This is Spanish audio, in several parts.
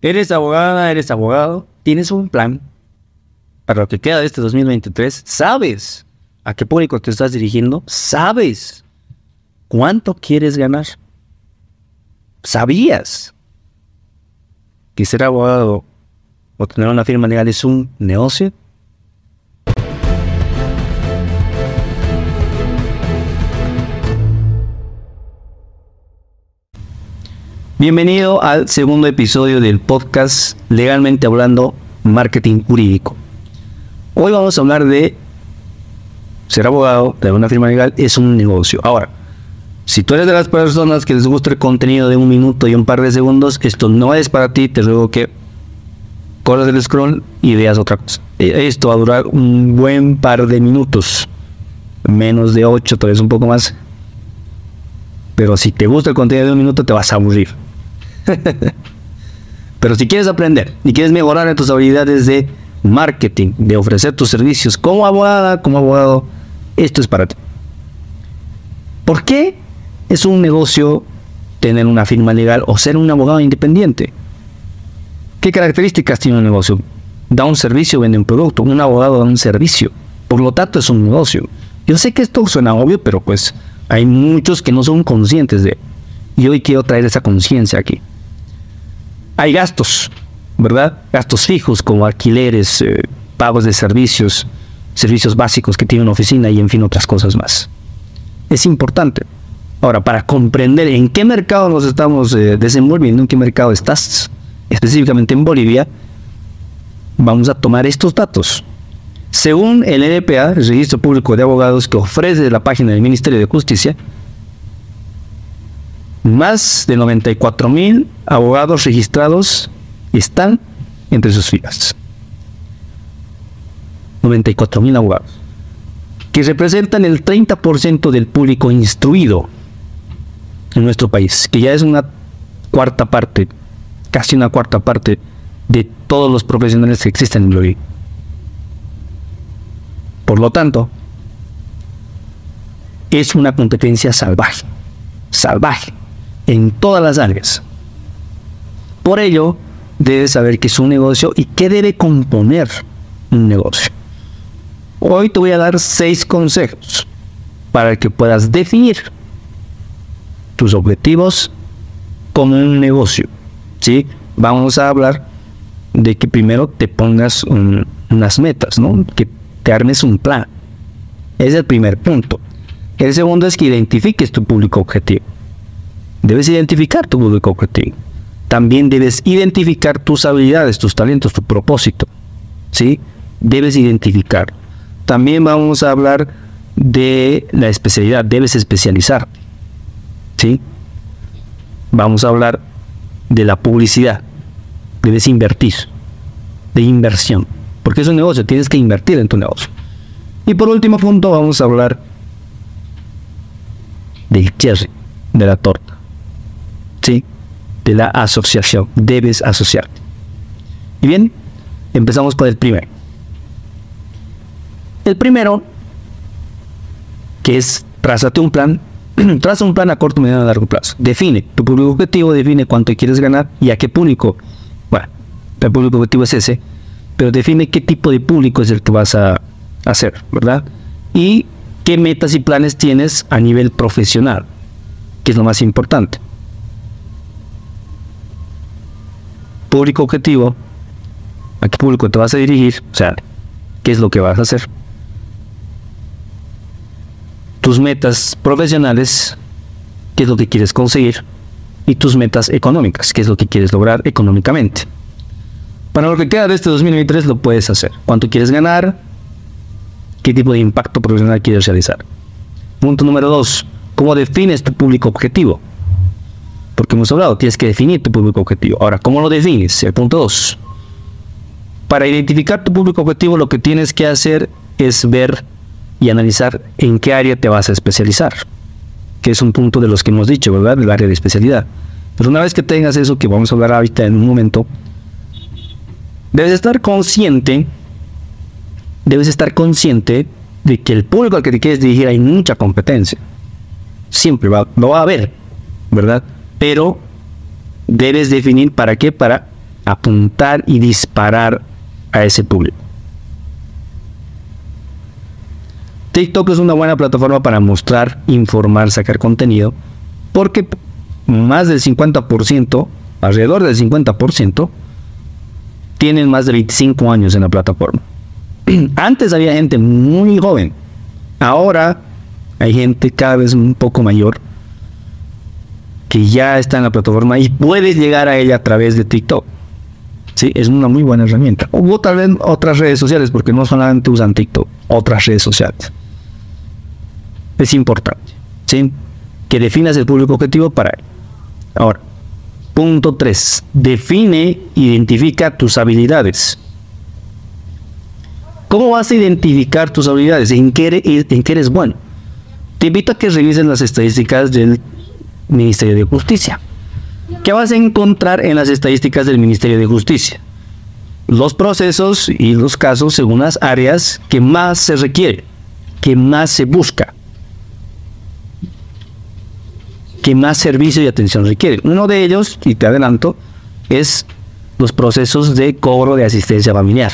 Eres abogada, eres abogado, tienes un plan para lo que queda de este 2023, sabes a qué público te estás dirigiendo, sabes cuánto quieres ganar. ¿Sabías que ser abogado o tener una firma legal es un negocio? Bienvenido al segundo episodio del podcast Legalmente Hablando Marketing Jurídico. Hoy vamos a hablar de ser abogado de una firma legal es un negocio. Ahora, si tú eres de las personas que les gusta el contenido de un minuto y un par de segundos, esto no es para ti, te ruego que corras el scroll y veas otra cosa. E, esto va a durar un buen par de minutos, menos de ocho, tal vez un poco más. Pero si te gusta el contenido de un minuto, te vas a aburrir. Pero si quieres aprender y quieres mejorar en tus habilidades de marketing, de ofrecer tus servicios como abogada, como abogado, esto es para ti. ¿Por qué es un negocio tener una firma legal o ser un abogado independiente? ¿Qué características tiene un negocio? Da un servicio, vende un producto. Un abogado da un servicio. Por lo tanto, es un negocio. Yo sé que esto suena obvio, pero pues hay muchos que no son conscientes de. Y hoy quiero traer esa conciencia aquí hay gastos, ¿verdad? Gastos fijos como alquileres, eh, pagos de servicios, servicios básicos que tiene una oficina y en fin otras cosas más. Es importante. Ahora, para comprender en qué mercado nos estamos eh, desenvolviendo, en qué mercado estás, específicamente en Bolivia, vamos a tomar estos datos. Según el NPA, el Registro Público de Abogados que ofrece la página del Ministerio de Justicia, más de 94 mil abogados registrados están entre sus filas. 94 mil abogados, que representan el 30% del público instruido en nuestro país, que ya es una cuarta parte, casi una cuarta parte de todos los profesionales que existen en Bolivia. Por lo tanto, es una competencia salvaje, salvaje en todas las áreas. Por ello, debes saber qué es un negocio y qué debe componer un negocio. Hoy te voy a dar seis consejos para que puedas definir tus objetivos como un negocio. ¿sí? Vamos a hablar de que primero te pongas unas metas, ¿no? que armes un plan. Es el primer punto. El segundo es que identifiques tu público objetivo. Debes identificar tu público objetivo. También debes identificar tus habilidades, tus talentos, tu propósito. ¿Sí? Debes identificar. También vamos a hablar de la especialidad. Debes especializar. ¿Sí? Vamos a hablar de la publicidad. Debes invertir. De inversión. Porque es un negocio, tienes que invertir en tu negocio. Y por último punto vamos a hablar del cherry, de la torta de la asociación. Debes asociarte. Y bien, empezamos por el primero. El primero, que es trázate un plan, traza un plan a corto, mediano y largo plazo. Define tu público objetivo, define cuánto quieres ganar y a qué público. Bueno, el público objetivo es ese, pero define qué tipo de público es el que vas a hacer, ¿verdad? Y qué metas y planes tienes a nivel profesional, que es lo más importante. público objetivo, a qué público te vas a dirigir, o sea, qué es lo que vas a hacer. Tus metas profesionales, qué es lo que quieres conseguir, y tus metas económicas, qué es lo que quieres lograr económicamente. Para lo que queda de este 2023 lo puedes hacer. ¿Cuánto quieres ganar? ¿Qué tipo de impacto profesional quieres realizar? Punto número dos, ¿cómo defines tu público objetivo? Porque hemos hablado, tienes que definir tu público objetivo. Ahora, ¿cómo lo defines? El punto 2. Para identificar tu público objetivo, lo que tienes que hacer es ver y analizar en qué área te vas a especializar. Que es un punto de los que hemos dicho, ¿verdad? Del área de especialidad. Pero una vez que tengas eso, que vamos a hablar ahorita en un momento, debes estar consciente, debes estar consciente de que el público al que te quieres dirigir hay mucha competencia. Siempre lo va a haber, ¿verdad? pero debes definir para qué, para apuntar y disparar a ese público. TikTok es una buena plataforma para mostrar, informar, sacar contenido, porque más del 50%, alrededor del 50%, tienen más de 25 años en la plataforma. Antes había gente muy joven, ahora hay gente cada vez un poco mayor que ya está en la plataforma y puedes llegar a ella a través de TikTok. Sí, es una muy buena herramienta. O tal vez otras redes sociales, porque no solamente usan TikTok, otras redes sociales. Es importante, ¿sí? Que definas el público objetivo para él. Ahora, punto 3. Define, identifica tus habilidades. ¿Cómo vas a identificar tus habilidades? ¿En qué eres, bueno? Te invito a que revises las estadísticas del Ministerio de Justicia. ¿Qué vas a encontrar en las estadísticas del Ministerio de Justicia? Los procesos y los casos según las áreas que más se requiere, que más se busca, que más servicio y atención requiere. Uno de ellos, y te adelanto, es los procesos de cobro de asistencia familiar.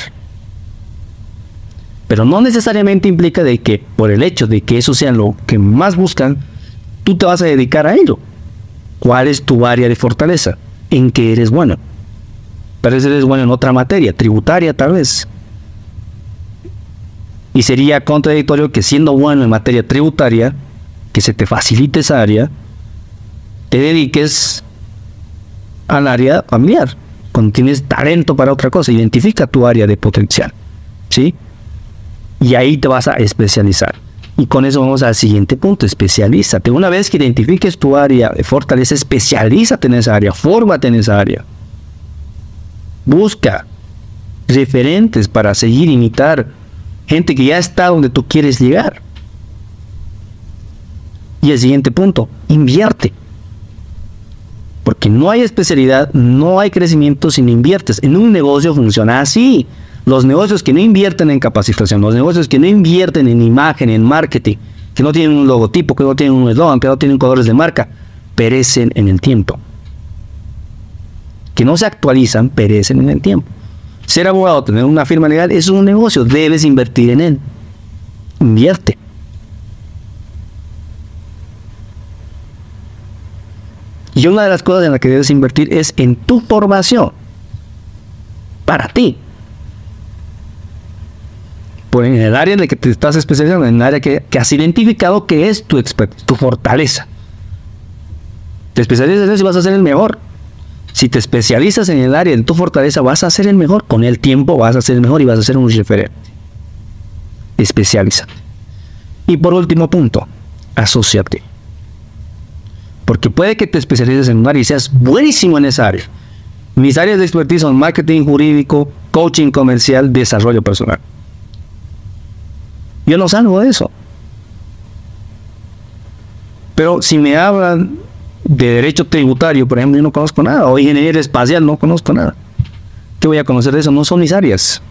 Pero no necesariamente implica de que por el hecho de que eso sea lo que más buscan, tú te vas a dedicar a ello. ¿Cuál es tu área de fortaleza? ¿En qué eres bueno? Vez eres bueno en otra materia, tributaria tal vez. Y sería contradictorio que siendo bueno en materia tributaria, que se te facilite esa área, te dediques al área familiar. Cuando tienes talento para otra cosa, identifica tu área de potencial. ¿Sí? Y ahí te vas a especializar. Y con eso vamos al siguiente punto, especialízate. Una vez que identifiques tu área de fortaleza, especialízate en esa área, fórmate en esa área. Busca referentes para seguir, imitar gente que ya está donde tú quieres llegar. Y el siguiente punto, invierte. Porque no hay especialidad, no hay crecimiento si no inviertes. En un negocio funciona así. Los negocios que no invierten en capacitación, los negocios que no invierten en imagen, en marketing, que no tienen un logotipo, que no tienen un eslogan, que no tienen colores de marca, perecen en el tiempo. Que no se actualizan, perecen en el tiempo. Ser abogado, tener una firma legal, es un negocio, debes invertir en él. Invierte. Y una de las cosas en las que debes invertir es en tu formación. Para ti en el área en la que te estás especializando, en el área que, has identificado que es tu tu fortaleza. Te especializas en eso y vas a ser el mejor. Si te especializas en el área de tu fortaleza, vas a ser el mejor. Con el tiempo vas a ser el mejor y vas a ser un referente. Especialízate. Y por último punto, asociate. Porque puede que te especialices en un área y seas buenísimo en esa área. Mis áreas de expertise son marketing jurídico, coaching comercial, desarrollo personal. Yo no salgo de eso. Pero si me hablan de derecho tributario, por ejemplo, yo no conozco nada, o ingeniería espacial, no conozco nada. ¿Qué voy a conocer de eso? No son mis áreas.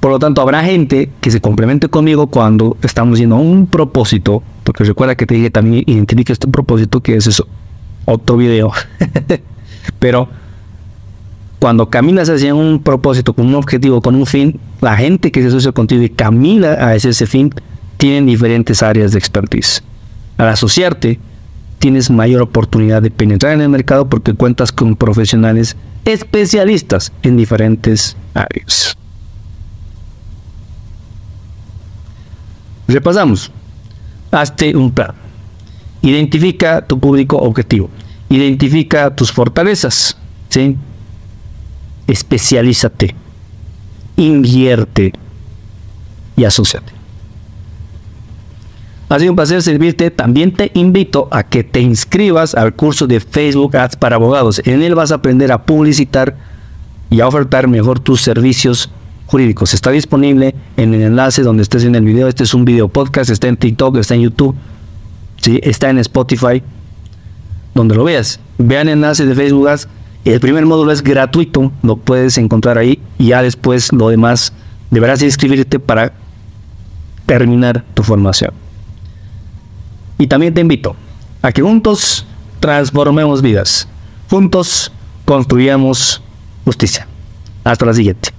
Por lo tanto, habrá gente que se complemente conmigo cuando estamos yendo a un propósito, porque recuerda que te dije también identifica este propósito, que es eso, otro video. Pero cuando caminas hacia un propósito, con un objetivo, con un fin, la gente que se asocia contigo y camina a ese fin, tienen diferentes áreas de expertise. Al asociarte, tienes mayor oportunidad de penetrar en el mercado porque cuentas con profesionales especialistas en diferentes áreas. Repasamos. Hazte un plan. Identifica tu público objetivo. Identifica tus fortalezas. ¿sí? especialízate, invierte y asociate. Ha sido un placer servirte. También te invito a que te inscribas al curso de Facebook Ads para abogados. En él vas a aprender a publicitar y a ofertar mejor tus servicios jurídicos. Está disponible en el enlace donde estés en el video. Este es un video podcast, está en TikTok, está en YouTube, ¿sí? está en Spotify, donde lo veas. Vean enlace de Facebook el primer módulo es gratuito, lo puedes encontrar ahí y ya después lo demás deberás inscribirte para terminar tu formación. Y también te invito a que juntos transformemos vidas. Juntos construyamos justicia. Hasta la siguiente.